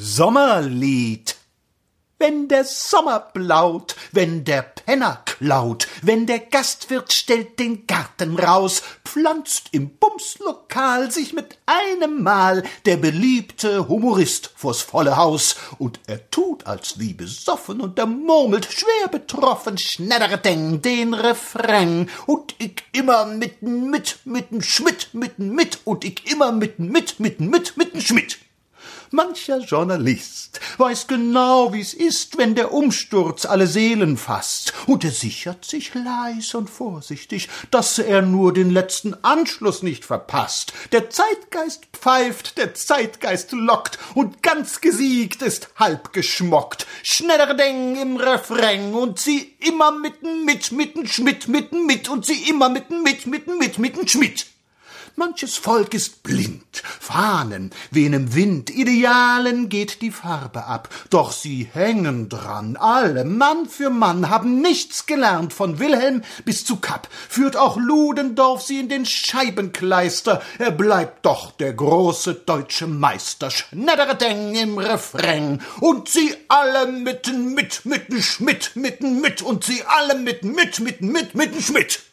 Sommerlied. Wenn der Sommer blaut, wenn der Penner klaut, wenn der Gastwirt stellt den Garten raus, pflanzt im Bumslokal sich mit einem Mal der beliebte Humorist vors volle Haus, und er tut als wie besoffen und er murmelt schwer betroffen Schnedderedeng den Refrain, und ich immer mitten mit, mitten Schmidt, mitten mit, und ich immer mitten mit, mitten mit, mitten Schmidt. Mancher Journalist weiß genau, wie's ist, wenn der Umsturz alle Seelen fasst, und er sichert sich leis und vorsichtig, dass er nur den letzten Anschluss nicht verpasst. Der Zeitgeist pfeift, der Zeitgeist lockt, und ganz gesiegt ist halb geschmockt. Schnellerdeng im Refrain, und sie immer mitten mit, mitten Schmidt, mitten mit, und sie immer mitten mit, mitten mit, mitten Schmidt. Manches Volk ist blind, Fahnen wehen im Wind, Idealen geht die Farbe ab, doch sie hängen dran, alle, Mann für Mann, haben nichts gelernt, von Wilhelm bis zu Kapp, führt auch Ludendorff sie in den Scheibenkleister, er bleibt doch der große deutsche Meister, Schnedderedeng im Refrain, und sie alle mitten mit, mitten Schmidt, mitten mit, und sie alle mitten mit, mitten mit, mitten Schmidt.